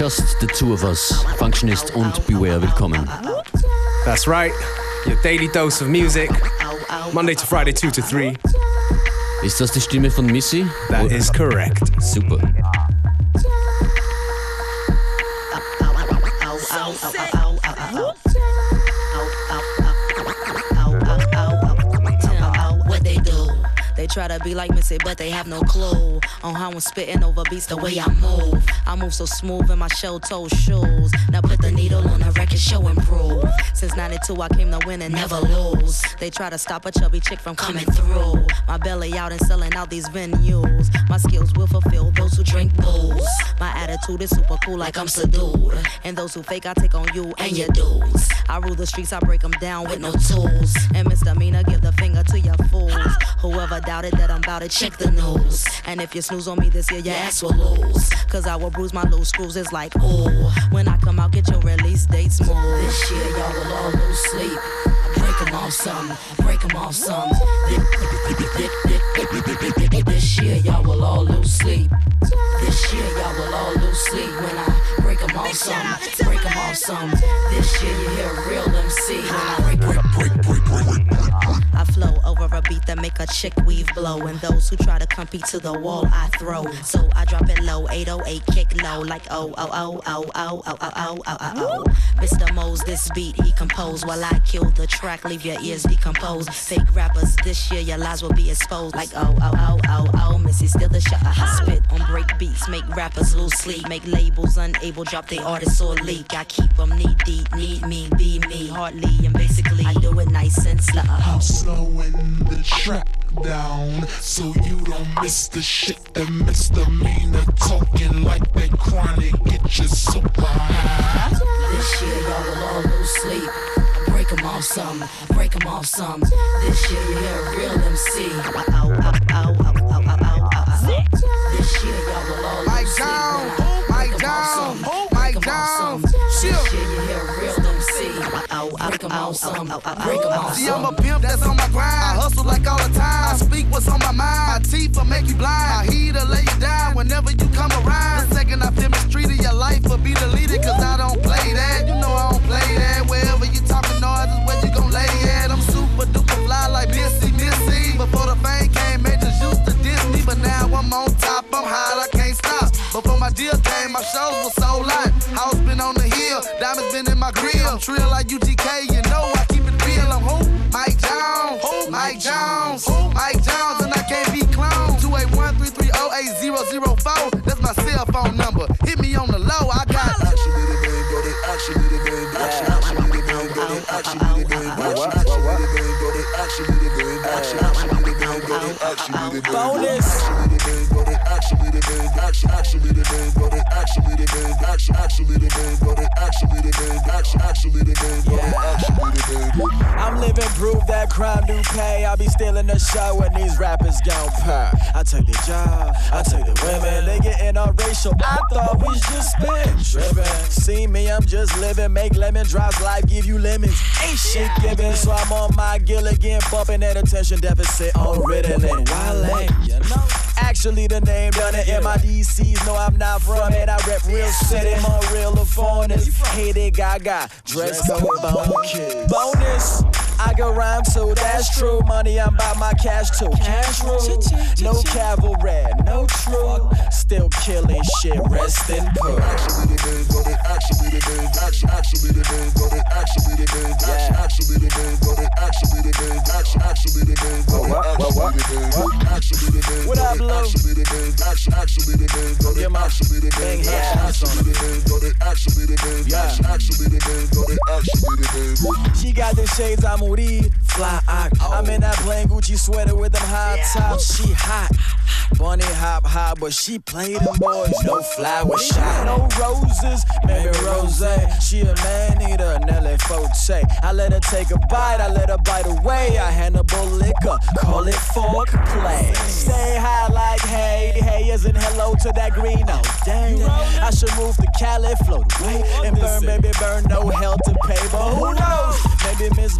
Just the Two of Us, Functionist und Beware willkommen. That's right, your daily dose of music, Monday to Friday, 2 to 3. Ist das die Stimme von Missy? That is correct. Super. Try to be like Missy, but they have no clue on how I'm spitting over beats the way I move. I move so smooth in my shell toe shoes. Now put the needle on the record, show improve. Since 92, I came to win and never lose. They try to stop a chubby chick from coming through. My belly out and selling out these venues. My skills will fulfill those who drink booze. My attitude is super cool, like I'm subdued. And those who fake, I take on you and your dudes. I rule the streets, I break them down with no tools. And misdemeanor, give the finger to your fools. Whoever doubts doubted that I'm about to check the news. And if you snooze on me this year, your ass will lose. Cause I will bruise my loose screws. It's like, oh. When I come out, get your release date smooth. This year, y'all will all lose sleep. Break them off some, break them off some. This year, y'all will all lose sleep. This year, y'all will all lose sleep when I break them off some, break them off some. This year, you hear real MC break, break, break, break, break, break. I flow over a beat that make a chick weave blow. And those who try to compete to the wall, I throw. So I drop it low, 808 kick low, like oh, oh, oh, oh, oh, oh, oh, oh, oh, oh, oh. Mr. Mose, this beat he composed while I kill the track, leave your ears decomposed. Fake rappers, this year your lies will be exposed. Like oh, oh, oh, oh, oh, Missy still the shot. I spit on break beats, make rappers lose sleep, make labels unable, drop the artists or leak. I keep them knee deep, need me, be me, hardly, and basically I do it nice and slow I'm slowing the track down so you don't miss the shit that Mr. misdemeanor talking like they chronic get you super high. This year y'all will all lose sleep. Break them off some, break them off some. This year you hear a real MC. Ow, ow, ow, ow, ow, ow, ow, ow. This year y'all will all lose sleep. Them off some, break them off See, I'm a pimp that's on my grind. I hustle like all the time. I speak what's on my mind. My teeth will make you blind. I heat to lay you down whenever you come around. The second I feel mistreated, your life will be deleted. Cause I don't play that. You know I don't play that. Wherever you talking noise is where you gon' lay at. I'm super duper fly like Missy, Missy. Before the fame came, man just used to diss me. But now I'm on top, I'm high, I can't stop. Before my deal came, my shows were so real. Trill like UGK, you know I keep it real. I'm who? Mike Jones. Who? Mike Jones. Who? Mike Jones, and I can't be cloned. 281 That's my cell phone number. Hit me on the low. I got action, little baby, daddy. Action, little baby, action, action, little baby, daddy. Action, little baby, action, action, little baby, daddy. Action, little baby, action, action, little baby, daddy. Action, little baby, action, action, little baby, daddy. Actually, the man. Actually, actually, the man got it. Actually, the man. Actually, actually, the man got it. Actually, the man. Actually, actually, the man got it. Actually, the man. I'm living proof that crime do pay. I be stealing the show when these rappers gon' purr. I take the job, I take the women. They getting all racial. I thought we just been tripping. See me, I'm just living. Make lemon drops, life give you lemons. Ain't shit given, so I'm on my Gilligan, bumping at attention deficit on Ritalin. Wale, you know. Actually, the name done it. MIDCs no, I'm not from it. I rep real city, my real of foreigners. Hated Gaga, dress code bone kids. Bonus. I go rhyme too, that's true. Money, I'm by my cash too. Cash rule, no cavalry, no true. Still killing shit, rest in peace. Actually, the man got it. Actually, the man. Actually, actually, the man got it. Actually, the man. Actually, the man got it. Actually, the man. Actually, the man got it. Actually, the man. Actually, the man. What up, Blue? Actually, the man. Actually, the man got it. Actually, the man. Actually, the man got it. Actually, the man. Actually, the man got it. Actually, the man. She got the shades I'm Moody, fly out. I'm in that plain Gucci sweater with them high tops. She hot. Bunny hop high, but she play them boys. No flower shot, no roses, maybe rose. She a man eater, Nelly Forte. I let her take a bite, I let her bite away. I Hannibal Lecter, call it fork play. Say hi like hey, hey isn't hello to that green. Oh dang, I should move to Cali, float away and burn, baby, burn. No hell to pay, but who knows? Maybe Miss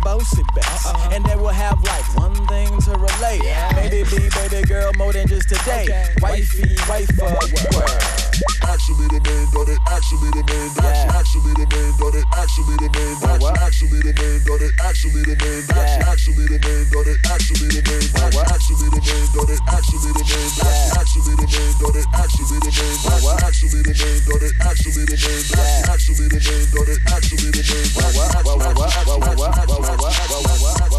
Best, uh-huh. and they will have like one thing to relate. Yeah. Maybe be baby girl more than just today. Wifey, wife, uh, Actually, the man got it. Actually, the main got it. actually the name. That's actually the name. Got it. Actually the name. That's actually the name. Got it. Actually the name. That's actually the name. Got it. Actually the name. That's actually the name. Got it. Actually the name. That's actually the name. Got it. Actually the name. That's actually the name. Got it. Actually the name. That's actually the name. Got it. Actually the name. That's took it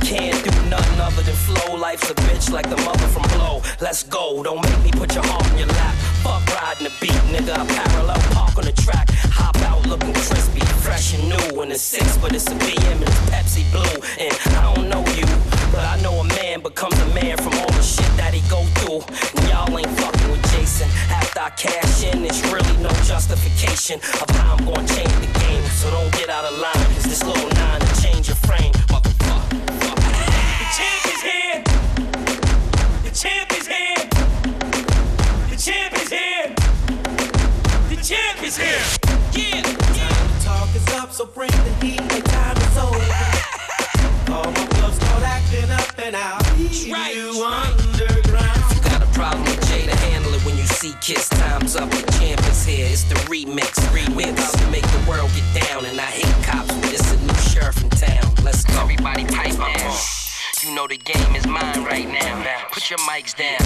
can't do nothing other than flow, life's a bitch like the mother from Blow. Let's go, don't make me put your heart in your lap. Fuck riding the beat, nigga. I parallel park on the track. Hop out looking crispy, fresh and new. In the six, but it's a BM and it's Pepsi Blue. And I don't know you, but I know a man becomes a man from all the shit that he go through. And y'all ain't fucking with Jason. After I cash in, it's really no justification of how I'm gonna change the game. So don't get out of line, cause this little nine to change your frame. Here. The champ is here. The champ is here. The champ is here. Yeah. Time to talk is up, so bring the heat. The time is over. All my gloves start acting up and out. Right. You underground. You got a problem with Jay to handle it when you see Kiss. Time's up, the champ is here. It's the remix. We're about to make the world get down, and I hate cops, but it's a new sheriff in town. Let's go. Everybody pipe down. You know the game is mine right now. Put your mics down.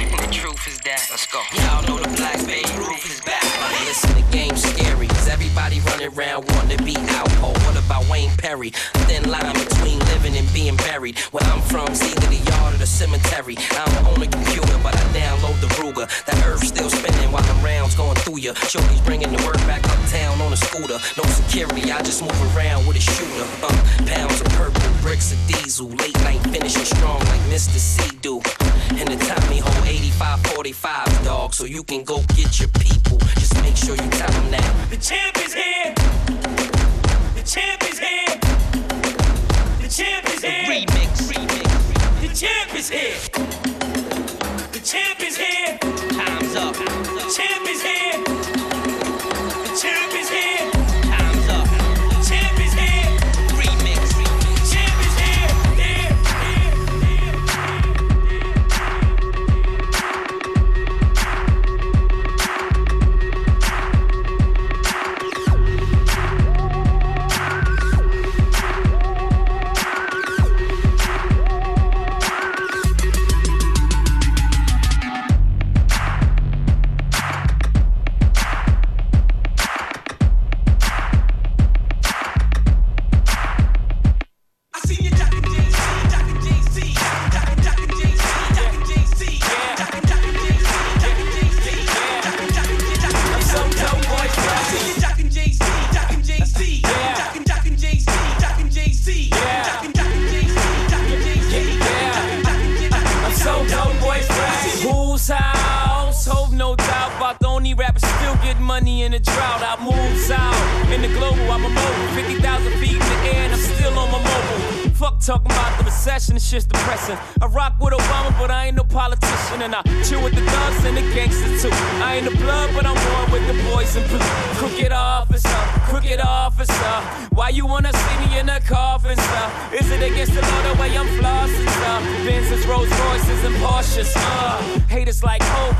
And the truth is that. Let's go. Y'all know the black baby roof is back. Listen, the game's scary. Cause everybody running around wanting to be out. Oh, what about Wayne Perry? Thin line between living and being buried. Where I'm from, it's either the yard or the cemetery. I don't a computer, but I download the Ruger. That earth still spinning while the rounds going through ya. Shorty's bringing the work back uptown on a scooter. No security, I just move around with a shooter. Uh, pounds of purple, bricks of diesel. Late night finishing strong like Mr. C do. And the Tommy hold 8545 dog, so you can go get your people. Just make sure you tell them that. The champ is here.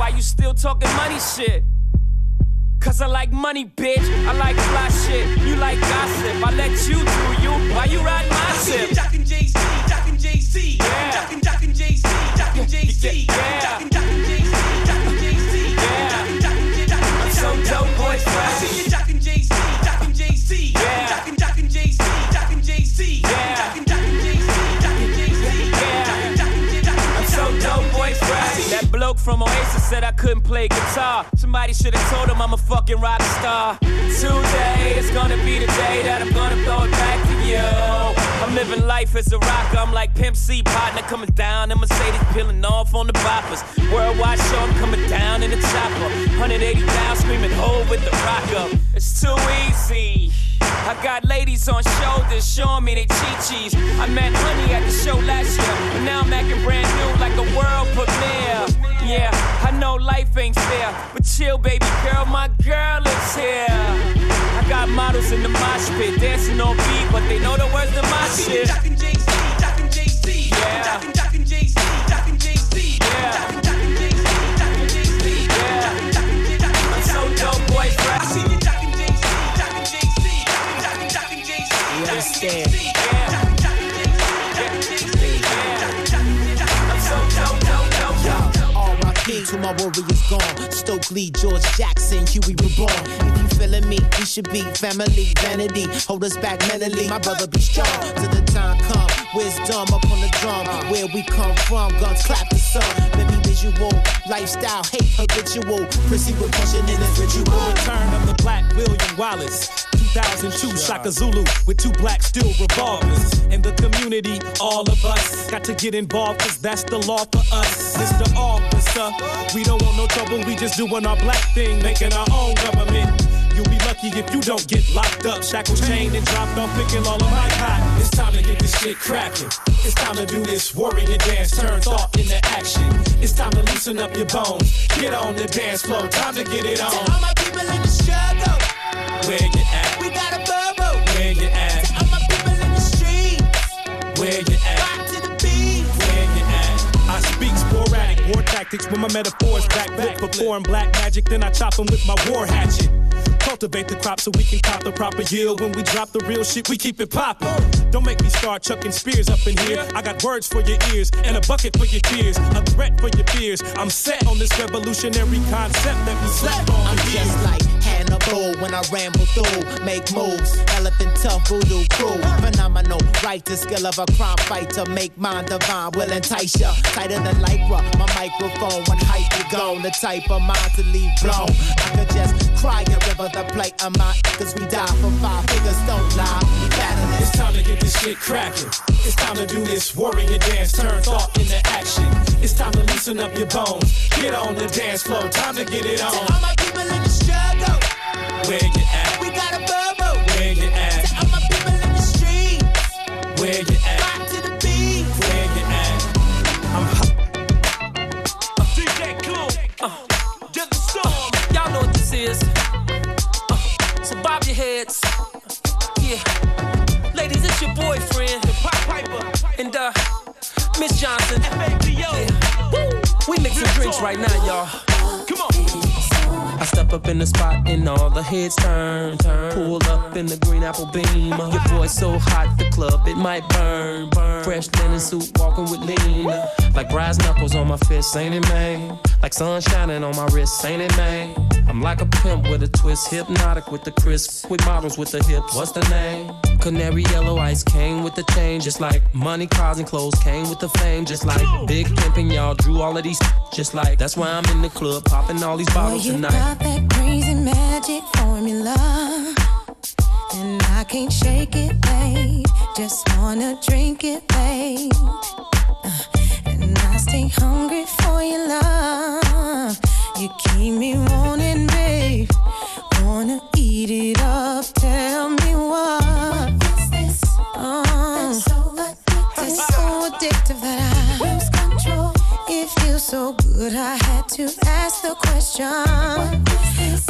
Why you still talking money shit? Cause I like money, bitch. I like fly shit. You like gossip. I let you do you. Why you ride my shit? ship? and Jay-Z, Jockin' Jay-Z. Yeah. Jockin', and Jay-Z, Jockin' Jay-Z. Yeah. Jockin', and Jay-Z, and Jay-Z. Yeah. and Jockin' Jay-Z, Jockin' Jay-Z. I'm so dope, boy, fresh. From Oasis said I couldn't play guitar. Somebody should have told him I'm a fucking rock star. Today is gonna be the day that I'm gonna throw it back to you. I'm living life as a rocker. I'm like Pimp C partner coming down in Mercedes, peeling off on the boppers. Worldwide show, I'm coming down in the chopper. 180 down, screaming ho with the rock up. It's too easy. I got ladies on shoulders showing me they chi-chis. I met Honey at the show last year, but now I'm acting brand new like a world premiere. Yeah, I know life ain't fair, but chill, baby girl, my girl is here. I got models in the mosh pit, dancing on beat, but they know the words to my shit. Yeah. Yeah. My warriors gone. Stokely, George Jackson, Huey reborn. If you feeling me, we should be family. Vanity, hold us back mentally. My brother be strong till the time come. Wisdom up on the drum. Where we come from, guns clap the sun. Baby visual, lifestyle, hate habitual. Proceed with pushing in this ritual. Return of the Black William Wallace. 2002 Shaka Zulu with two black steel revolvers. In the community, all of us got to get involved cause that's the law for us. Mr. Officer, we don't want no trouble, we just doing our black thing, making our own government. You'll be lucky if you don't get locked up, shackled, chained, and dropped off, picking all of my cotton. It's time to get this shit cracking. It's time to do this warrior dance, turn thought into action. It's time to loosen up your bones, get on the dance floor, time to get it on. All my people in the struggle, Where you at? we got a bubble. Where you at? All my people in the streets, Where you at? rock to the beat. Where you at? I speak sporadic war tactics with my metaphors backflip before I'm black magic, then I chop 'em with my war hatchet. Cultivate the crop so we can cop the proper yield. When we drop the real shit, we keep it poppin'. Don't make me start chucking spears up in here. I got words for your ears and a bucket for your tears, a threat for your fears. I'm set on this revolutionary concept that we slept on. I'm years. just like Hannibal when I ramble through, make moves. Elephant tough voodoo crew, phenomenal. Right the skill of a crime fighter, make mine divine, will entice ya. Tighter than lycra, my microphone when hype you gone. The type of mind to leave blown. I could just cry a river, the plate of my cause we die for five figures, don't lie. We battling. It's time to get this shit cracking. It's time to do this warrior dance, turn thought into action. It's time to loosen up your bones, get on the dance floor, time to get it on. All my people in the struggle, Where you at? we got a bubble. Where you at? In the spot and all the heads turn, turn. Pull up in the green apple beam. Your boy so hot, the club it might burn, burn. Fresh linen suit, walking with lean. Like brass knuckles on my fists, ain't it, man? Like sun shining on my wrist, ain't it, man? I'm like a pimp with a twist, hypnotic with the crisp, with models with the hips. What's the name? Canary yellow ice came with the change, just like money, cars, and clothes came with the fame, just like big pimping. Y'all drew all of these, just like that's why I'm in the club popping all these Boy, bottles you tonight. got that crazy magic formula. And I can't shake it, babe. Just wanna drink it, babe. Uh, and I stay hungry for your love. You keep me wanting, babe. Wanna eat it up, tell me It's so addictive that I lose control. It feels so good, I had to ask the question.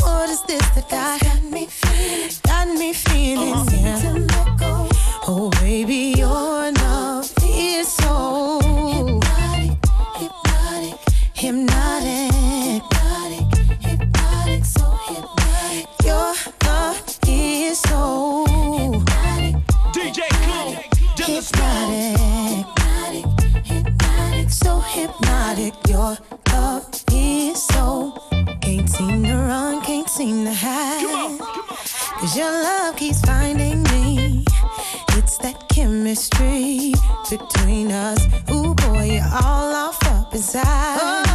What is this that got me feeling? Got me feeling, uh-huh. yeah. Oh, baby, your love is so hypnotic, hypnotic, hypnotic, Your love is so can't seem to run, can't seem to hide. Cause your love keeps finding me. It's that chemistry between us. Ooh, boy, you're all off up inside.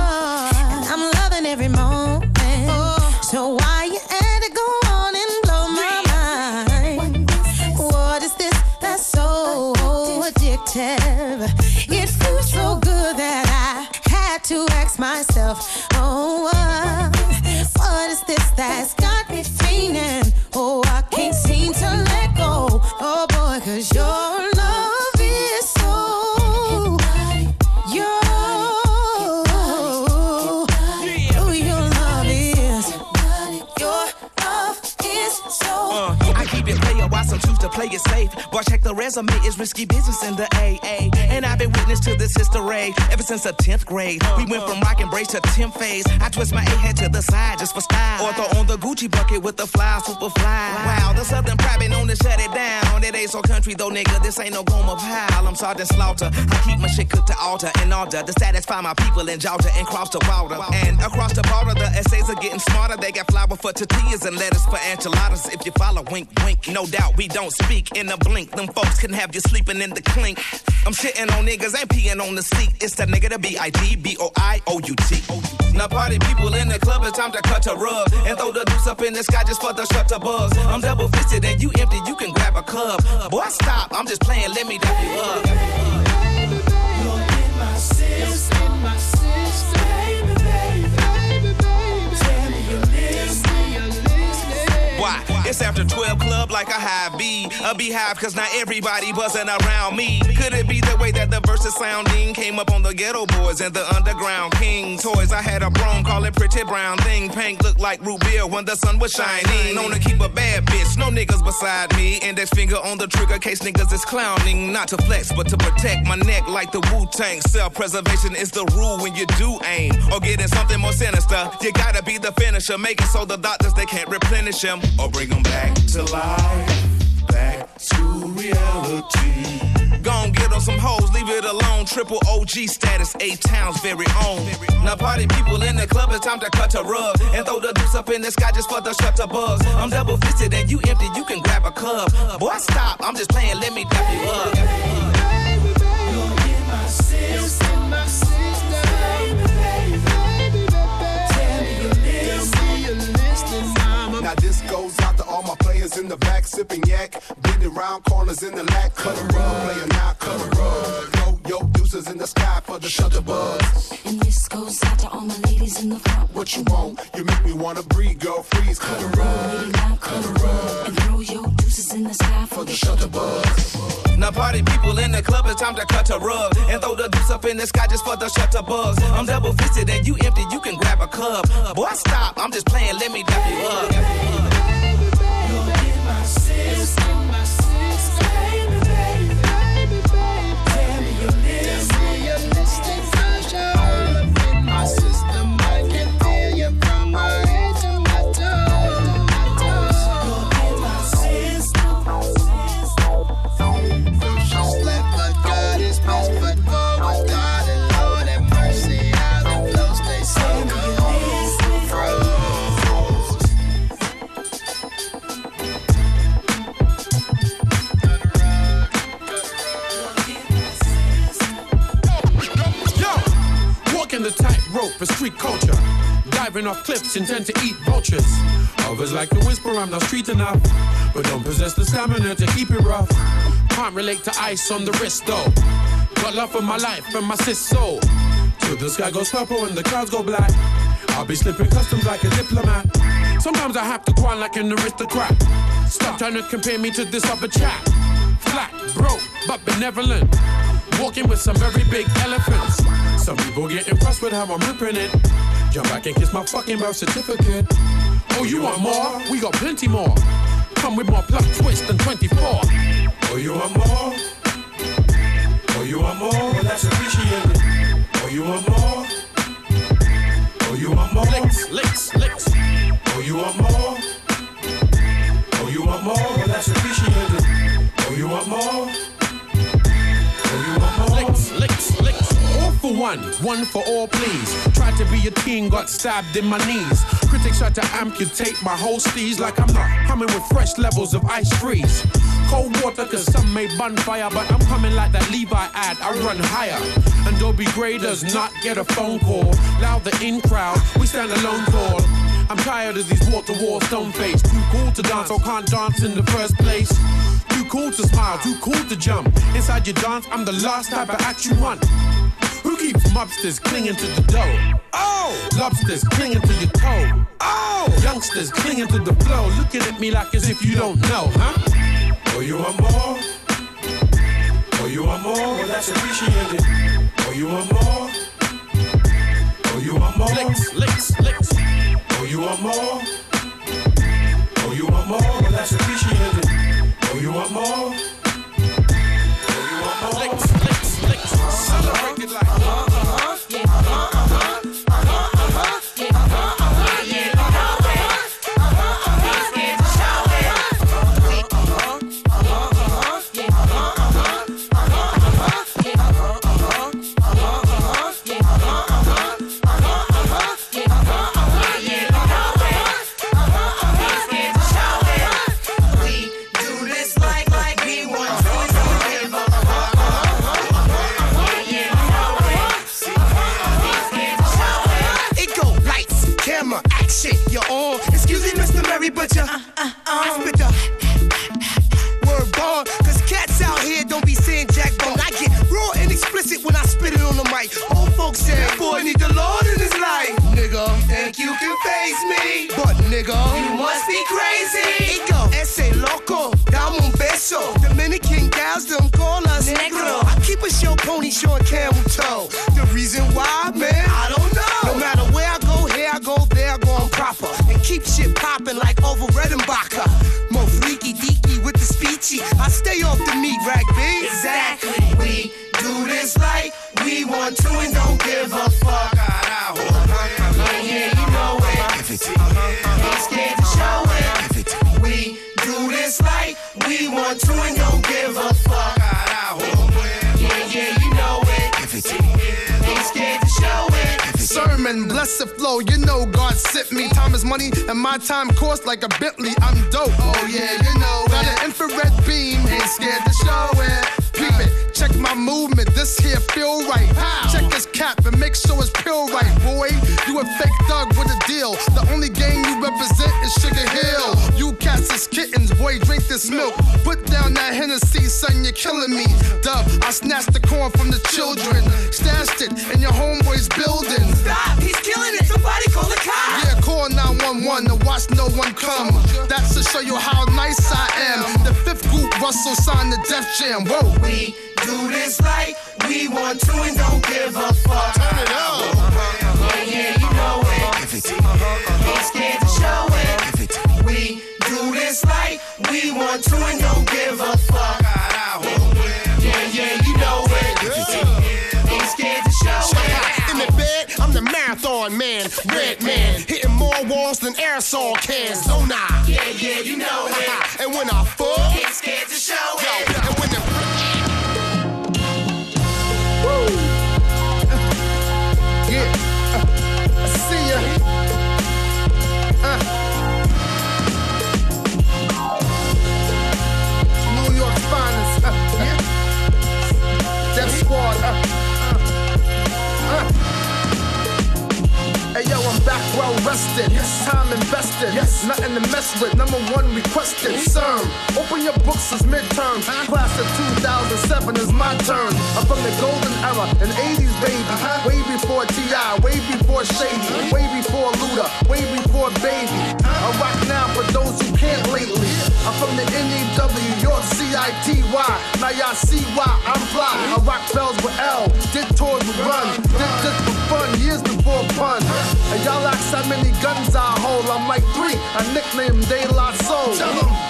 Safe? The resume, is risky business in the AA. And I've been witness to this history ever since the 10th grade. We went from rock and brace to 10th phase. I twist my A head to the side just for style. Or throw on the Gucci bucket with the fly, super fly. Wow, the Southern private known to shut it down. It ain't so country though, nigga. This ain't no Gomer Pyle. I'm Sergeant Slaughter. I keep my shit cooked to altar in order to satisfy my people in Georgia and cross the border. And across the border, the essays are getting smarter. They got flour for tortillas and lettuce for enchiladas. If you follow, wink, wink. No doubt we don't speak in a blink. Them folks can have you sleeping in the clink. I'm shitting on niggas, and peeing on the seat. It's the nigga, the B-I-G, B-O-I-O-U-T. Now party people in the club, it's time to cut a rug. And throw the deuce up in the sky just for the shutter buzz. I'm double fisted and you empty, you can grab a cup. Boy, stop, I'm just playing, let me dap you up. Why? It's after 12 club like a high B. A beehive cause not everybody buzzing around me. Could it be the way that the verses sounding came up on the Geto Boys and the underground king toys? I had a broom, call it pretty brown thing. Pink looked like root beer when the sun was shining. Known to keep a bad bitch, no niggas beside me. Index finger on the trigger case niggas is clowning. Not to flex, but to protect my neck like the Wu Tang. Self preservation is the rule when you do aim. Or getting something more sinister. You gotta be the finisher. Make it so the doctors they can't replenish him. Or bring them back to life. Back to reality. Gon' get on some hoes, leave it alone. Triple OG status, eight towns very own. Now party people in the club, it's time to cut a rug and throw the deuce up in the sky just for the shutter buzz. I'm double fisted and you empty, you can grab a cup. Boy, stop, I'm just playing, let me dap you up. Now this goes out to all my players in the back, sipping yak, bending round corners in the lack, cut a rug, player not cut a rug. Your deuces in the sky for the shutter buzz. And this goes out to all my ladies in the front. What you want? You make me wanna breathe, girl, freeze, cut a rug, Lady, now cut a rug. And throw your deuces in the sky for the shutter buzz. Now party people in the club, it's time to cut a rug and throw the deuce up in the sky just for the shutter buzz. I'm double fisted and you empty, you can grab a cup. Boy, stop, I'm just playing, let me dap you up. Yo, for street culture. Diving off cliffs, intend to eat vultures. Others like to whisper, I'm not street enough. But don't possess the stamina to keep it rough. Can't relate to ice on the wrist though. Got love for my life and my sis soul. Till the sky goes purple and the clouds go black. I'll be slipping customs like a diplomat. Sometimes I have to grind like an aristocrat. Stop trying to compare me to this other chap. Flat, broke, but benevolent. Walking with some very big elephants. Some people get impressed with how I'm ripping it. Jump back and kiss my fucking birth certificate. Oh, you want more? We got plenty more. Come with more plot twist than 24. Oh, you want more? Oh, you want more? Well, that's appreciated. Oh, you want more? Oh, you want more? Licks, licks, licks. Oh, you want more? One, one for all, please. Tried to be a teen, got stabbed in my knees. Critics tried to amputate my whole steez like I'm not coming with fresh levels of ice freeze. Cold water, cause some may bun fire, but I'm coming like that Levi ad, I run higher. And Dobie Gray does not get a phone call. Loud the in crowd, we stand alone tall. I'm tired of these to wall stone face. Too cool to dance or can't dance in the first place. Too cool to smile, too cool to jump. Inside your dance, I'm the last type of act you want. Keeps Sheep clinging to the dough. Oh! Lobsters clinging to your toe. Oh! Youngsters clinging to the flow. Looking at me like as if you don't know, huh? Oh, you want more? Oh, you want more? Well, that's appreciated. Oh, you want more? Oh, you want more? Licks, licks, licks. Oh, you want more? Oh, you want more? Well, that's appreciated. Oh, you want more? Celebrate like. Uh-huh, uh-huh, yeah, uh-huh, uh-huh, uh-huh, camera, action, you're on. Excuse me, Mr. Mary, but you I spit the word bomb. Cause cats out here don't be saying jack bone. I get raw and explicit when I spit it on the mic. Old folks say, boy, need the Lord in his life. Nigga, think you can face me. But nigga, you must be crazy. It go, ese loco, dame un beso. Dominican gals don't call us negro. I keep a show pony showing camel toe. The reason why, man, I don't with. I stay off the meat rack, B. Exactly. We do this like we want to and don't give a fuck. Yeah, yeah, you know it. Ain't scared to show it. We do this like we want to and Sermon, blessed flow, you know God sent me. Time is money, and my time costs like a Bentley. I'm dope. Oh yeah, you know Got an infrared beam, ain't scared to show it. Peep it, check my movement, this here feel right. Check this cap and make sure it's pure right, boy. You a fake thug with a deal. The only gang you represent is Sugar Hill. You kittens, boy, drink this milk. Put down that Hennessy, son, you're killing me. Dub, I snatched the corn from the children. Stashed it in your homeboy's building. Stop, he's killing it. Somebody call the cops. Yeah, call 911 to watch no one come. That's to show you how nice I am. The fifth group, Russell signed the Def Jam. Whoa. We do this like we want to and don't give a fuck. Turn it up. Yeah, yeah, you know it. Ain't scared do this like we want to and don't give a fuck. Yeah, yeah, you know it. Ain't scared to show it. In the bed, I'm the marathon man, red man, hitting more walls than aerosol cans. Don't I? Yeah, yeah, you know it. And when I fuck, Ain't scared to show it. Back well rested. Yes. Time invested. Yes. Nothing to mess with. Number one requested. CERN. Open your books as midterms. Uh-huh. Class of 2007 is my turn. I'm from the golden era, an 80s baby. Uh-huh. Way before T.I., way before Shady, uh-huh. way before Luda, way before Baby. I rock now for those who can't lately. I'm from the NEW, York C-I-T-Y. Now y'all see why I'm fly. I rock bells with L, did tours with Run. Did this for fun years before pun. And y'all ask how many guns I hold. I'm like three. I nicknamed De La Soul.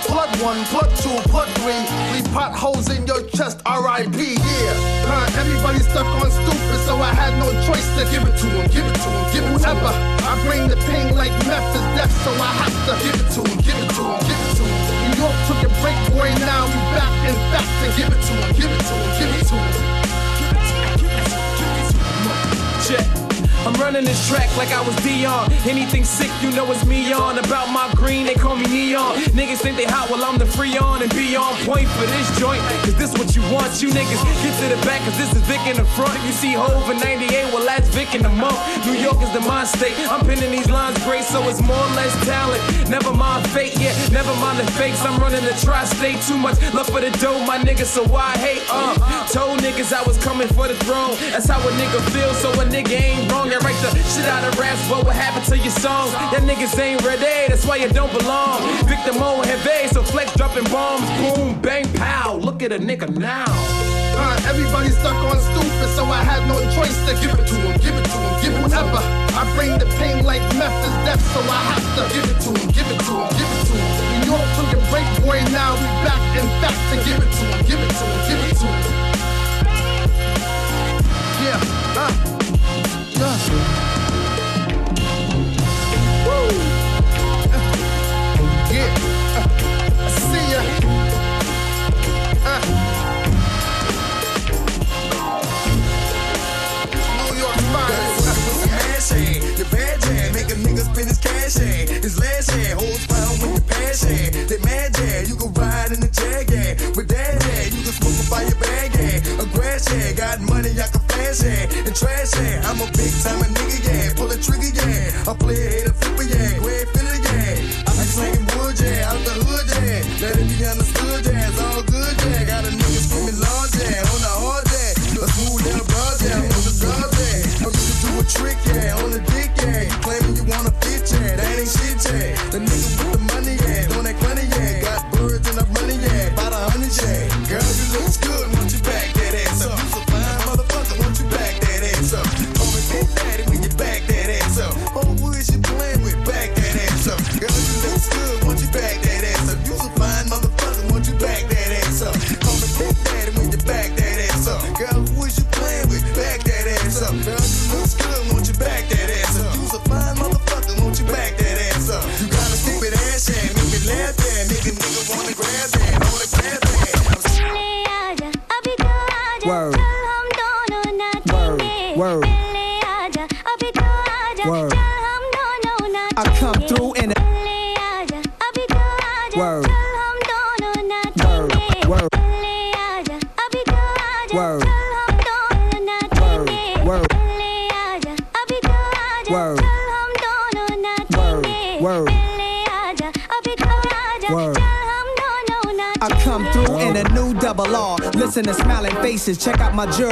Blood one, blood two, blood three. Leave potholes in your chest, R.I.P. Yeah. Huh, everybody stuck on stupid, so I had no choice to give it to him, give it to him, give it to Whoever. I bring the pain like meth is death, so I have to give it to him, give it to him, give it to him. New York took a break, boy, now we back in fact to give it to him, give it to him, give it to him. Running this track like I was Deion. Anything sick, you know it's me on. About my green, they call me Neon. Niggas think they hot while I'm the free on and be on point for this joint. Cause this what you want, you niggas. Get to the back, cause this is Vic in the front. You see Hove in 98, well that's Vic in the month. New York is the mind state. I'm pinning these lines great, so it's more or less talent. Never mind fate, yeah, never mind the fakes. I'm running the tri-state. Too much love for the dough, my niggas, so why hate? Uh, told niggas I was coming for the throne. That's how a nigga feel, so a nigga ain't wrong. I write the shit out of raps, but what happened to your songs? That niggas ain't ready, that's why you don't belong. Victim Mo heavy, so flex dropping bombs. Boom, bang, pow. Look at a nigga now. Uh, everybody's stuck on stupid, so I had no choice to give it to him, give it to him, give it whatever. I bring the pain like meth is death, so I have to give it to him, give it to him, give it to him. New York took a break, boy, now we back and back to give it to him, give it to him, give it to him. Yeah. Nigga spend his cash in. His last year, holds found with the passion. They mad jam, you can ride in the jag yeah. With that yeah, you can smoke by your bag yeah. A grass yeah, got money I can flash yeah. And trash yeah, I'm a big time nigga yeah. Pull a trigger yeah, I play my journey.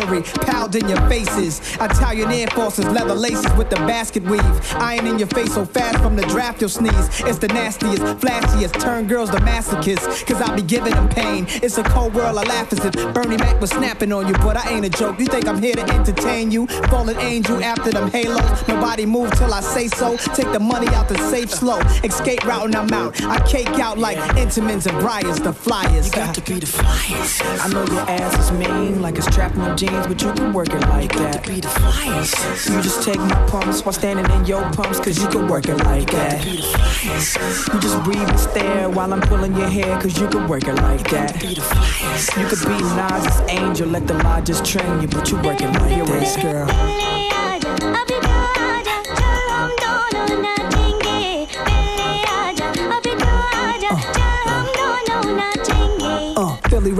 Italian Air Forces, leather laces with the basket weave. Iron in your face so fast from the draft you'll sneeze. It's the nastiest, flashiest. Turn girls to masochists, cause I be giving them pain. It's a cold world, I laugh as if Bernie Mac was snapping on you, but I ain't a joke. You think I'm here to entertain you? Fallen angel after them halos. Nobody move till I say so. Take the money out the safe slow. Escape route and I'm out. I cake out like Entenmann's and Breyers, the flyers. You got to be the flyers. I know your ass is mean, like it's trapped in jeans, but you can work it like that. Be the flyers. You just take my pumps while standing in your pumps, cause you can work it like that. You just breathe and stare while I'm pulling your hair, cause you can work it like that. You could be Nas's angel, let the law just train you, but you work it like this, girl.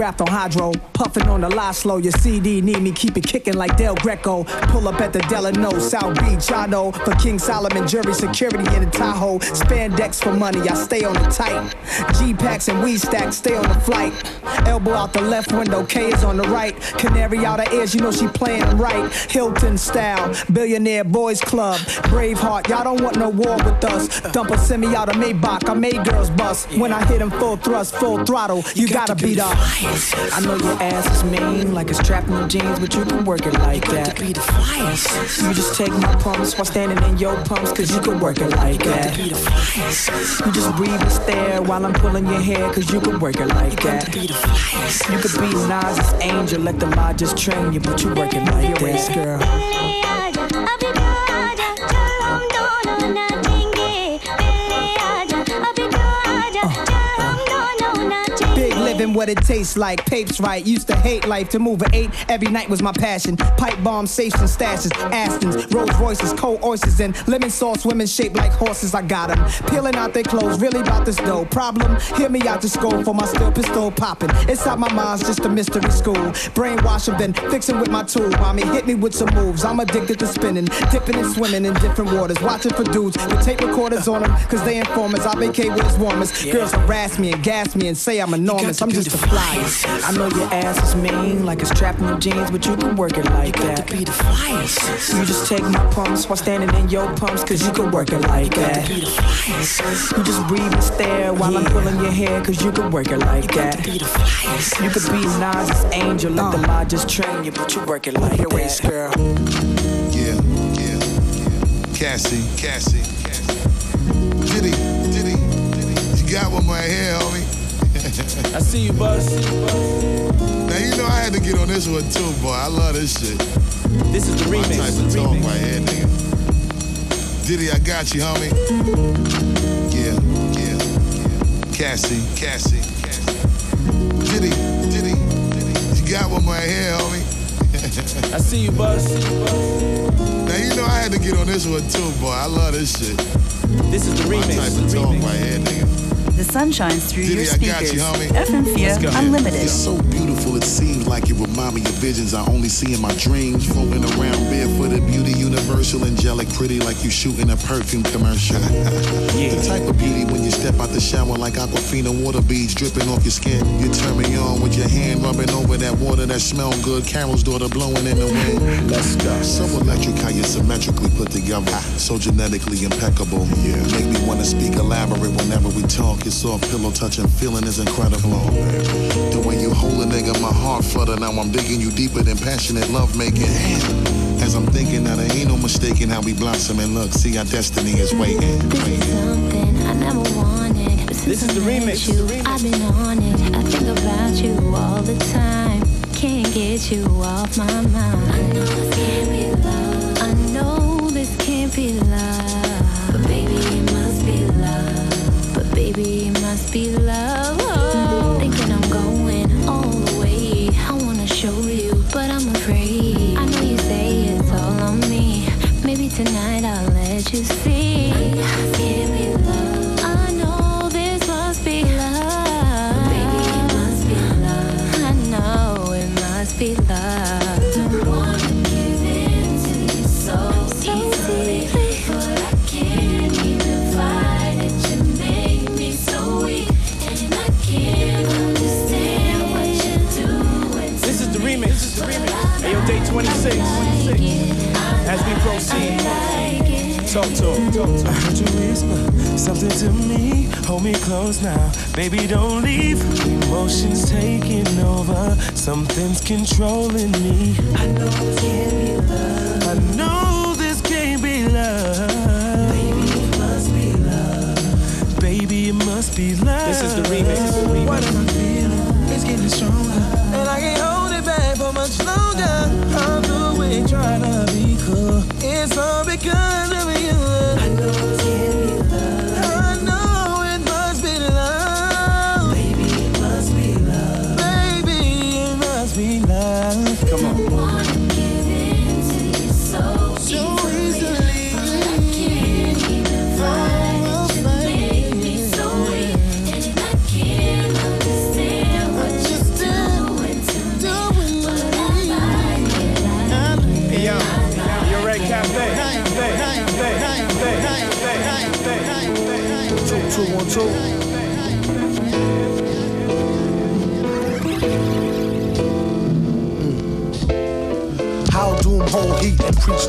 Rap on hydro, puffing on the lie slow. Your CD need me keep it kicking like Del Greco. Pull up at the Delano, South Beach, I know. For King Solomon, jury security in the Tahoe. Spandex for money, I stay on the tight. G packs and weed stacks, stay on the flight. Elbow out the left window, K is on the right. Canary out her ears, you know she playing right. Hilton style, billionaire boys club. Braveheart, y'all don't want no war with us. Dump a semi out of Maybach, I made girls bust. When I hit 'em full thrust, full throttle, you, gotta beat up. I know your ass is mean, like it's trapped in your jeans, but you can work it like that. To Be the You just take my pumps while standing in your pumps, cause you can work it like that. You just breathe and stare while I'm pulling your hair, cause you can work it like that. You could be Nas's angel, let the law just train you, but you work it like this, girl. Him what it tastes like. Papes right, used to hate life. To move at eight every night was my passion. Pipe bombs, safes and stashes, Astons, Rolls Royces, cold oysters, and lemon sauce. Women shaped like horses. I got them peeling out their clothes. Really about this dough. Problem? Hear me out the scope for my steel pistol popping. Inside my mind's just a mystery school. Brainwash them, then fixing with my tool. Mommy hit me with some moves. I'm addicted to spinning, dipping and swimming in different waters. Watching for dudes with tape recorders on them, cause they informers. I vacate with his warmers. Girls harass me and gas me and say I'm enormous. I'm just a flyest. I know your ass is mean, like it's trapped in your jeans, but you can work it like You got that. to be the flyest. You just take my pumps while standing in your pumps, cause you can work it like that. You just breathe and stare while I'm pulling your hair, cause you can work it like that. be You could be Nas's angel, let the uh. law just train you, but you work it like that. Waist, girl. Yeah, yeah, yeah. Cassie, Cassie, Diddy, Diddy, Diddy. You got one right here, homie. I see you, Buzz. Now you know I had to get on this one too, boy. I love this shit. This is the remix. My type of talk right here, nigga. Diddy, I got you, homie. Yeah, yeah, yeah. Cassie, Cassie, Diddy, Diddy, Diddy. You got one right here, homie. I see you, Buzz. Now you know I had to get on this one too, boy. I love this shit. This is the remix. My type of talk right here, nigga. The sun shines through Diddy, your I got speakers. you, homie. FM4 Unlimited. It's so beautiful, it seems like it remind me of visions I only see in my dreams. Floating around barefooted, beauty universal, angelic, pretty like you shooting a perfume commercial. The type of beauty when you step out the shower like Aquafina water beads dripping off your skin. You turn me on with your hand rubbing over that water that smell good. Carol's daughter blowing in the wind. Let's go. So electric how you're symmetrically put together. So genetically impeccable. Yeah. Make me wanna speak elaborate whenever we talk. Your soft pillow touching feeling is incredible. The way you hold a nigga, my heart flutter. Now I'm digging you deeper than passionate love making. As I'm thinking that there ain't no mistaking how we blossom and look. See, our destiny is waiting. waiting. Something I never wanted. But since This is the I met remix, You, the remix. I've been on it. I think about you all the time. Can't get you off my mind. I know this can't be love. I know this can't be love. Tonight I'll let you see. Can't be love. I know this must be love. Baby, it must be love. I know it must be love. Don't wanna give in to you so easily, but I can't even fight it. You make me so weak, and I can't understand what you're doing. This is the remix. This is the remix. Day 26. As we proceed, talk to him. I heard you whisper something to me. Hold me close now, baby. Don't leave. Emotions taking over. Something's controlling me. I know this can't be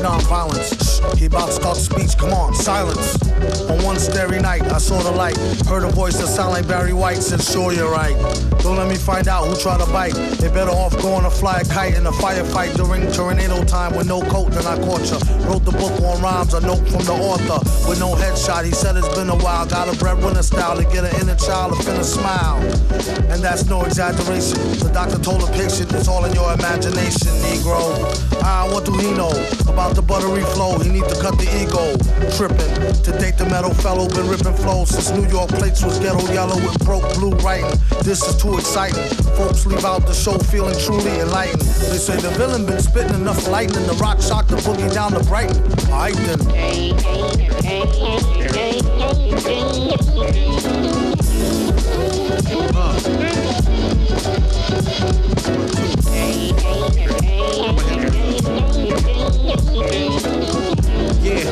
nonviolence. He about to start speech, come on, silence. On one starry night, I saw the light. Heard a voice that sound like Barry White, said, sure you're right. Don't let me find out who tried to bite. They better off going to fly a kite in a firefight during tornado time with no coat, then I caught ya. Wrote the book on rhymes, a note from the author. With no headshot, he said it's been a while. Got a breadwinner style to get an inner child to finna smile. And that's no exaggeration. The doctor told a patient it's all in your imagination, Negro. Ah, what do he know about the buttery flow? He need to cut the ego. tripping. To date, the metal fellow been ripping flows since New York plates was ghetto yellow with broke blue writing. This is too exciting. Folks leave out the show feeling truly enlightened. They say the villain been spitting enough lightning to rock shock the boogie down to Brighton. Alright Yeah,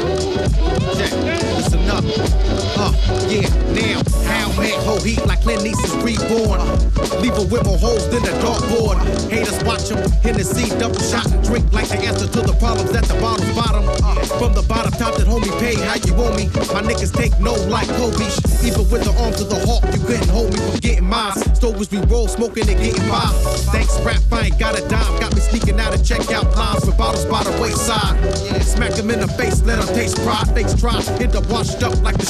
check, listen up. Uh, yeah, now, how man, whole heat like Clint Eastwood reborn. Leave a with more holes than the dartboard. Haters watch them, Hennessy double shot and drink like the answer to the problems at the bottom's bottom. Uh, from the bottom top that homie pay how you want me. My niggas take no like Kobe. Even with the arms of the hawk, you couldn't hold me from getting mine. Stoves we roll, smoking and getting by. Thanks, rap, I ain't got a dime. Got me sneaking out of checkout lines with bottles by the wayside. Smack them in the face, let them taste pride. Fakes try, hit the washed up like the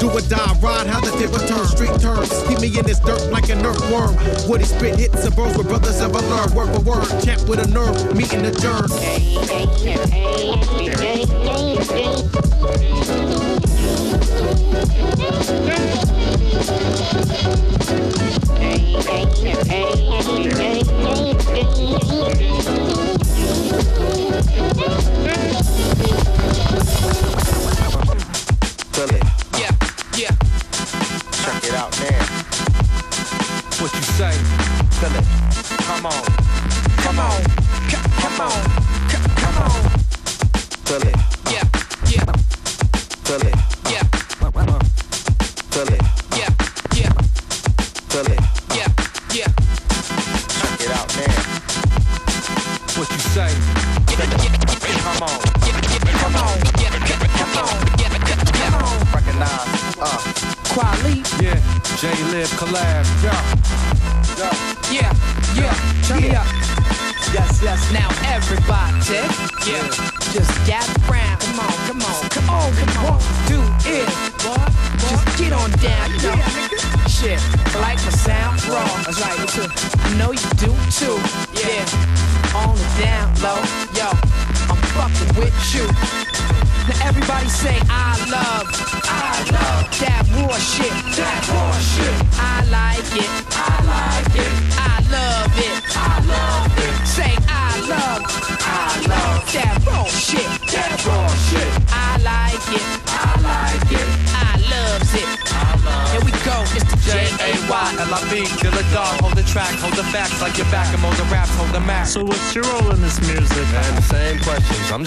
Do or die, ride how the tip turn, street turns. Keep me in this dirt like an earthworm. Woody spit hits and burns with brothers ever learn. Word for word, champ with a nerve, meeting adjourned. Feel it. Yeah, yeah. Check it out now. What you say? Feel it. Come on. Come on. Come on. Come on. Feel it.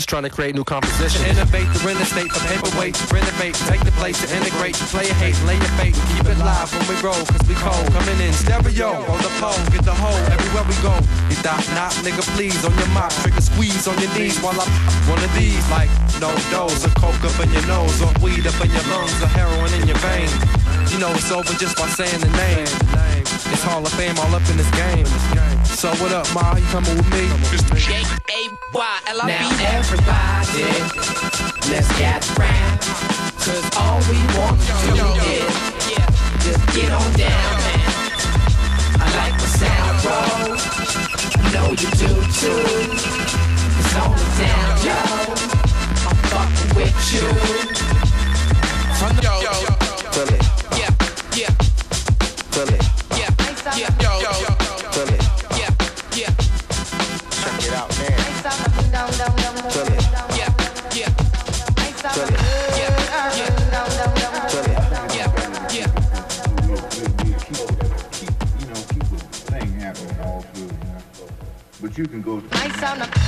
Trying to create new To compositions. innovate real estate for paperweight, renovate, take the place to integrate, play a hate, lay your fate, keep it live when we roll, cause we cold. Coming in stereo, hold the pole, get the hole everywhere we go. You thought not, nigga, please, on your mop, trigger squeeze on your knees while I one of these, like no dose, or coke up in your nose, or weed up in your lungs, or heroin in your vein. You know it's over just by saying the name. It's Hall of Fame all up in this game. So what up, Ma? You coming with me? J A Y L I B. Now everybody, let's get round. Cause all we want to do is just get on down, man. I like the sound roll. I know you do too. It's on the down, yo. I'm fucking with you. From the yo, Feel it. You can go.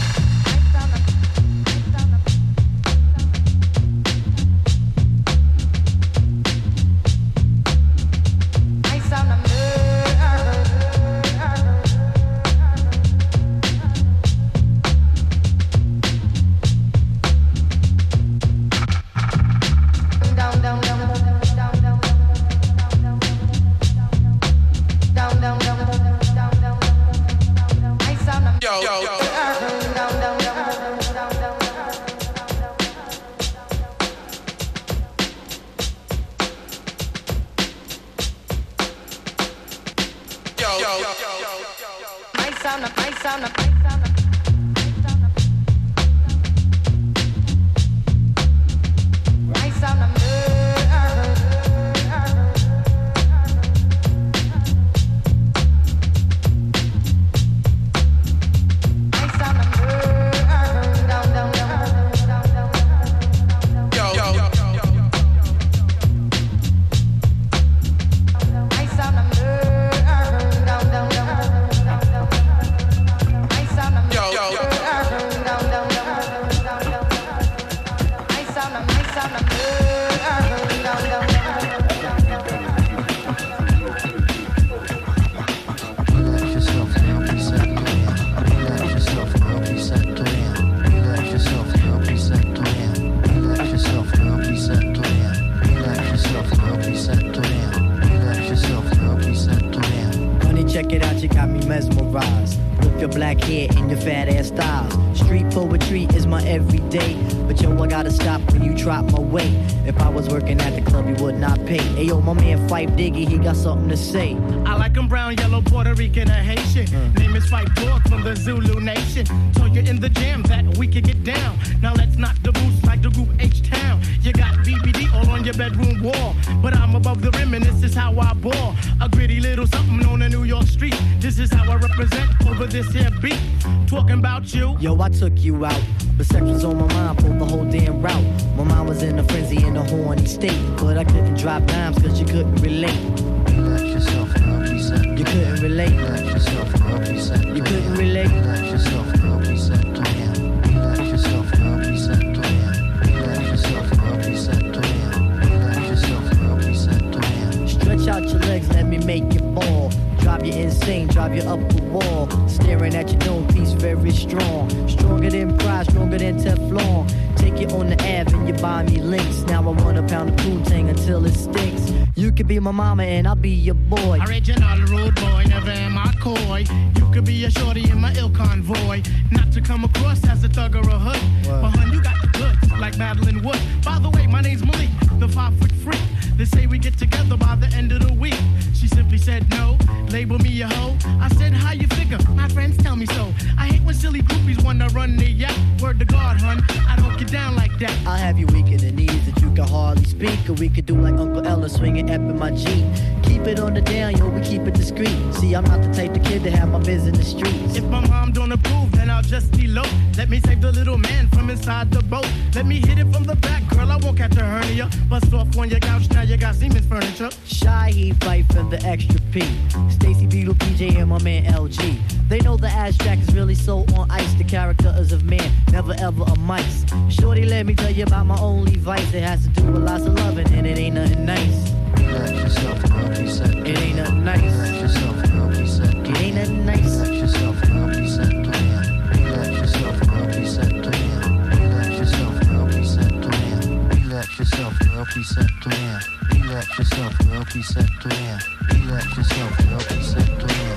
Stretch out your legs, let me make you fall. Drive you insane, drive you up the wall. Staring at your dome piece, very strong. Stronger than pride, stronger than Teflon. Take you on the Ave and you buy me links. Now I want a pound of poontang until it stinks. You could be my mama and I'll be your boy. Original rude boy, never am I coy. You could be a shorty in my ill convoy. Not to come across as a thug or a hood. But hun, you got the goods, like Madeline Wood. By the way, my name's Malik, the five foot freak. They say we get together by the end of the week. She simply said no, label me a hoe. I said, how you figure? My friends tell me so. I hate when silly groupies wanna run the yak. Word to God, hun, I don't get down like that. I'll have you weak in the knees that you can hardly speak. Or we could do like Uncle Ella swinging up in my Jeep. Keep it on the down, yo, we keep it discreet. See, I'm not the type of kid to have my biz in the streets. If my mom don't approve, then I'll just elope. Let me save the little man from inside the boat. Let me hit it from the back, girl. I won't catch a hernia. Bust off on your couch, now you got Seaman's furniture. Shy, he fight for the extra P. Stacy Beetle, PJ, and my man LG. They know the abstract is really so on ice. The character is of man, never ever a mice. Shorty, let me tell you about my only vice. It has to do with lots of loving, and it ain't nothing nice. Relax yourself, girl, reset. It ain't nothing nice. Relax yourself, girl, reset. It ain't nothing nice. Relax yourself, girl. To him. Relax yourself, girl, reset. To him. Relax yourself, girl. To him. Relax yourself. To him. Relax yourself. To him. Relax yourself. To him. Relax yourself. To him.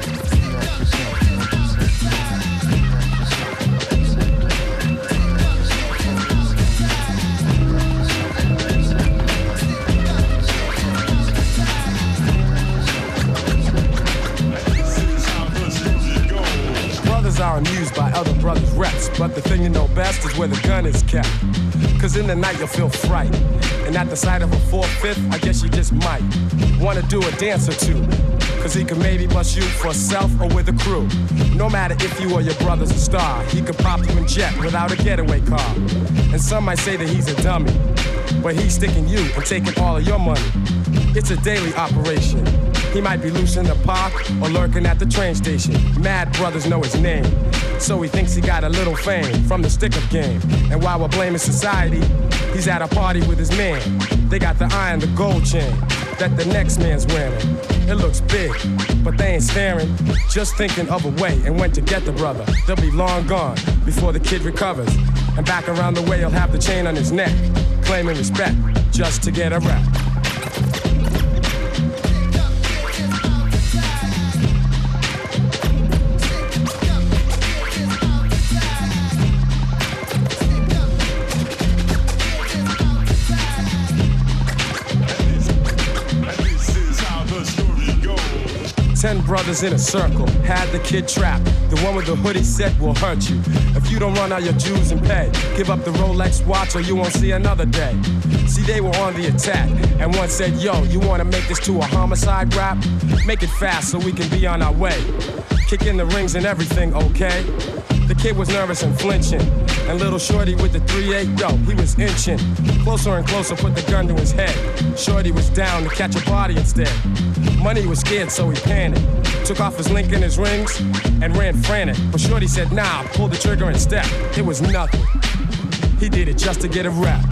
Relax yourself. To him. Brothers are amused by other brothers' reps, but the thing you know best is where the gun is kept. Cause in the night you'll feel fright. And at the sight of a fourth, fifth, I guess you just might wanna do a dance or two. Cause he could maybe bust you for self or with a crew. No matter if you or your brother's a star, he could pop you in jet without a getaway car. And some might say that he's a dummy, but he's sticking you and taking all of your money. It's a daily operation. He might be loose in the park or lurking at the train station. Mad brothers know his name. So he thinks he got a little fame from the stick up game. And while we're blaming society, he's at a party with his man. They got the eye and the gold chain that the next man's wearing. It looks big, but they ain't staring. Just thinking of a way and when to get the brother. They'll be long gone before the kid recovers. And back around the way, he'll have the chain on his neck, claiming respect just to get a rap. Ten brothers in a circle, had the kid trapped. The one with the hoodie said will hurt you. If you don't run out your dues and pay, give up the Rolex watch or you won't see another day. See, they were on the attack, and one said, Yo, you wanna make this to a homicide rap? Make it fast so we can be on our way. Kick in the rings and everything, okay? The kid was nervous and flinching. And little Shorty with the 3-8, yo, he was inching. Closer and closer, put the gun to his head. Shorty was down to catch a body instead. Money was scared, so he panicked. Took off his link and his rings and ran frantic. But Shorty said, nah, pull the trigger and step. It was nothing. He did it just to get a rap.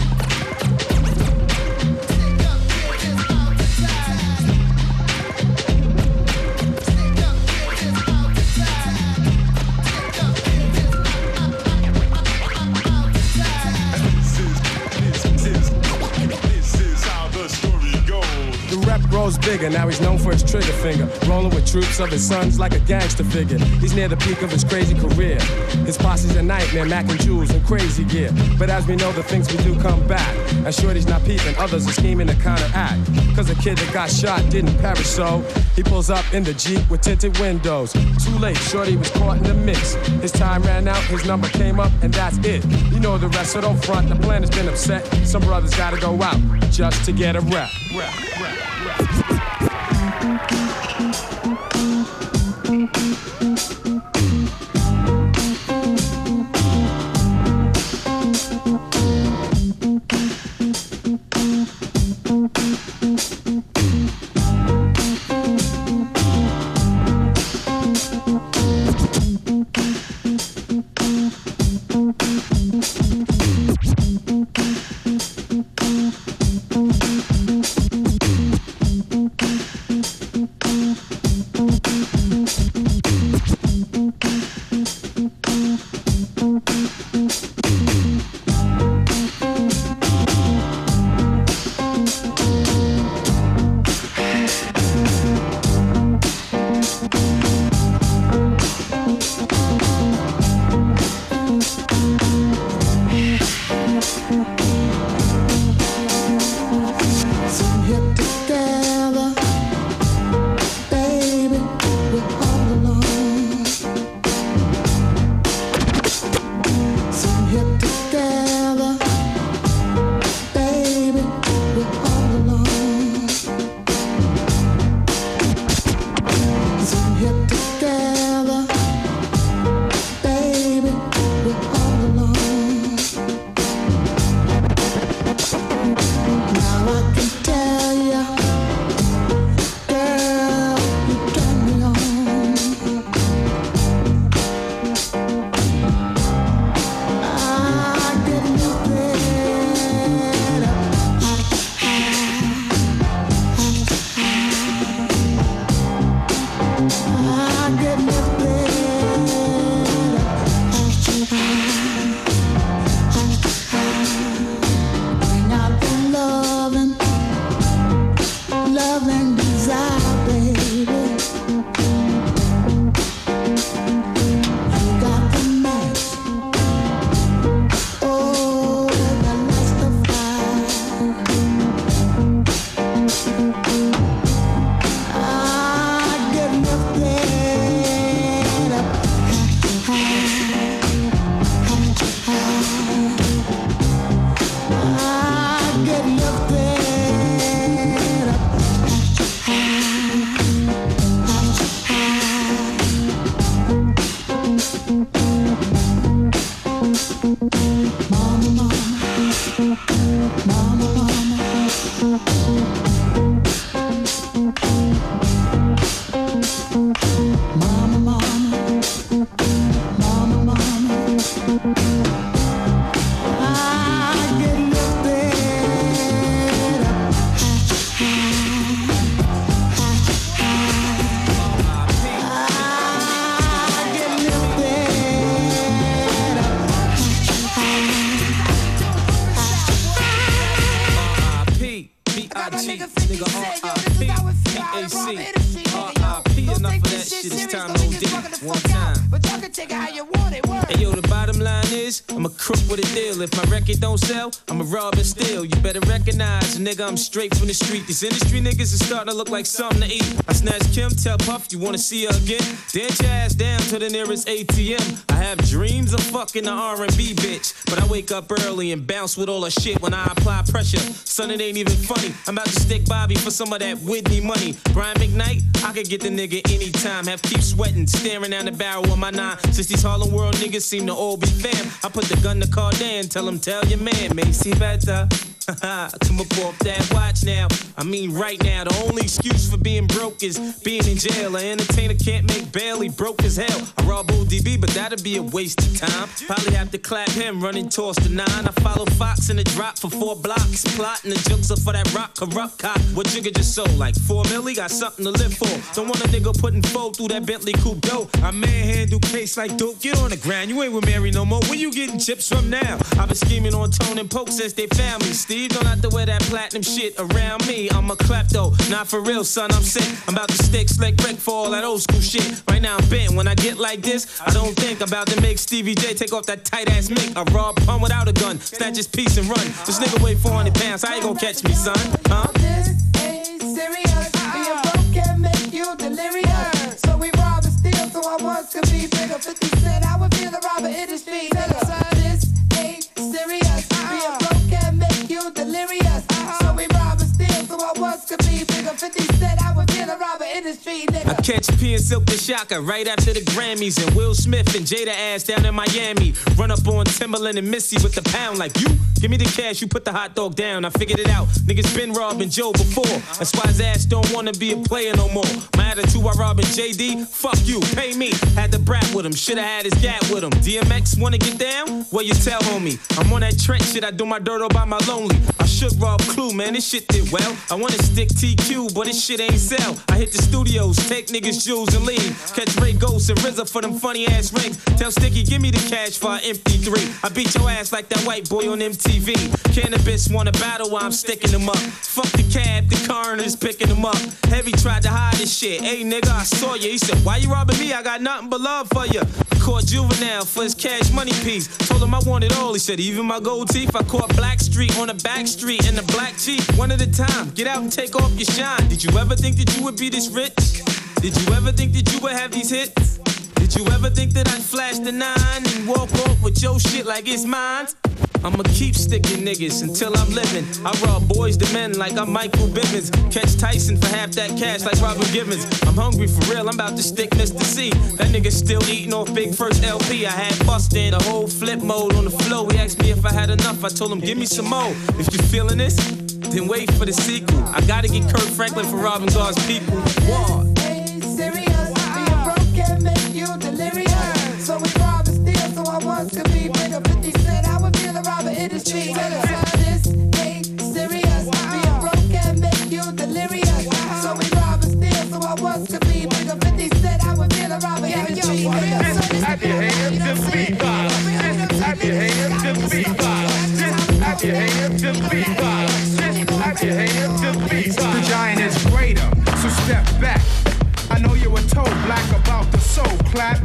Grows bigger, now he's known for his trigger finger. Rolling with troops of his sons like a gangster figure. He's near the peak of his crazy career. His posse's a nightmare, Mac and Jules and crazy gear. But as we know, the things we do come back. And Shorty's not peeping, others are scheming to counteract. Cause a kid that got shot didn't perish, so he pulls up in the Jeep with tinted windows. Too late, Shorty was caught in the mix. His time ran out, his number came up, and that's it. You know the rest, so don't front. The plan has been upset. Some brothers gotta go out just to get a rep, rep, Thank you. Nigga, I'm straight from the street. These industry niggas is starting to look like something to eat. I snatch Kim, tell Puff, you wanna see her again? Dance your ass down to the nearest ATM. I have dreams of fucking the R&B bitch, but I wake up early and bounce with all the shit when I apply pressure. Son, it ain't even funny. I'm about to stick Bobby for some of that Whitney money. Brian McKnight, I could get the nigga anytime. Have keep sweating, staring down the barrel of my nine. Since these Harlem World niggas seem to all be fam, I put the gun to Cardan, tell him tell your man, Macy better. Come up off that watch now. I mean, right now, the only excuse for being broke is being in jail. An entertainer can't make he broke as hell. I rob ODB, but that'd be a waste of time. Probably have to clap him, running towards the nine. I follow Fox in the drop for four blocks. Plotting the jokes up for that rock Kurupt cop. What Jigga just sold? Like four milli? Got something to live for. Don't want a nigga putting four through that Bentley coupe dough. I manhandle case like dope. Get on the ground, you ain't with Mary no more. Where you getting chips from now? I've been scheming on Tone and Poke since they found me, Steve. Steve, don't have to wear that platinum shit around me. I'm a klepto, not for real, son. I'm sick. I'm about to stick Slick Rick for all that old school shit. Right now I'm bent. When I get like this, I don't think I'm about to make Stevie J take off that tight ass mic. I rob Pun without a gun, snatch his piece and run. This nigga weigh 400 pounds, how you gonna catch me, son? Huh? This ain't serious. Being broke can make you delirious. So we rob and steal, so I want to be bigger. 50 cent, I would be the robber industry. Nigga. This ain't serious. Being to be bigger. 50 cent, I would the robber industry. Nigga. I catch P and Silkk the Shocker right after the Grammys and Will Smith and Jada ass down in Miami. Run up on Timbaland and Missy with the pound like you. Give me the cash, you put the hot dog down. I figured it out. Niggas been robbing Joe before. That's why his ass don't wanna be a player no more. My attitude while robbing JD, fuck you, pay me. Had Da Brat with him, shoulda had his gat with him. DMX wanna get down? Well, you tell homie. I'm on that trench shit, I do my dirt all by my lonely. I should rob Clue, man, this shit did well. I wanna stick TQ, but this shit ain't sell. I hit the studios, take niggas' jewels and leave. Catch Rae Ghost and RZA for them funny ass rings. Tell Sticky, give me the cash for an MP3. I beat your ass like that white boy on MTV. Canibus wanna battle while I'm sticking them up. Fuck the cab, the coroner's picking them up. Heavy tried to hide his shit. Hey nigga, I saw you. He said, Why you robbing me? I got nothing but love for you. Caught juvenile for his cash money piece. Told him I wanted all. He said, Even my gold teeth. I caught Blackstreet on the back street in the black Jeep. One at a time. Get out and take off your shine. Did you ever think that you would be this rich? Did you ever think that you would have these hits? Did you ever think that I'd flash the nine and walk off with your shit like it's mine? I'ma keep sticking niggas until I'm living. I rob Boyz II Men like I'm Michael Bivins. Catch Tyson for half that cash like Robin Givens. I'm hungry for real, I'm about to stick Mr. C. That nigga still eating off Big First LP. I had bustin' a whole flip mode on the flow. He asked me if I had enough. I told him, give me some more. If you feeling this, then wait for the sequel. I gotta get Kirk Franklin for robbing God's people. War. ain't serious. Being broke can make you delirious. So we rob and steal, so I want to be bigger. 50 cent, I would be the robber industry. This ain't serious. Being broke can make you delirious. So we rob and steal, so I want to be bigger. 50 cent, I would be the robber industry. Clap your hands to beat violence. To beat The giant is greater, so step back. I know you were told black about the soul clap.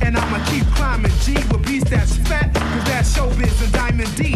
And I'ma keep climbing G with beats that's fat. Cause that's showbiz and Diamond D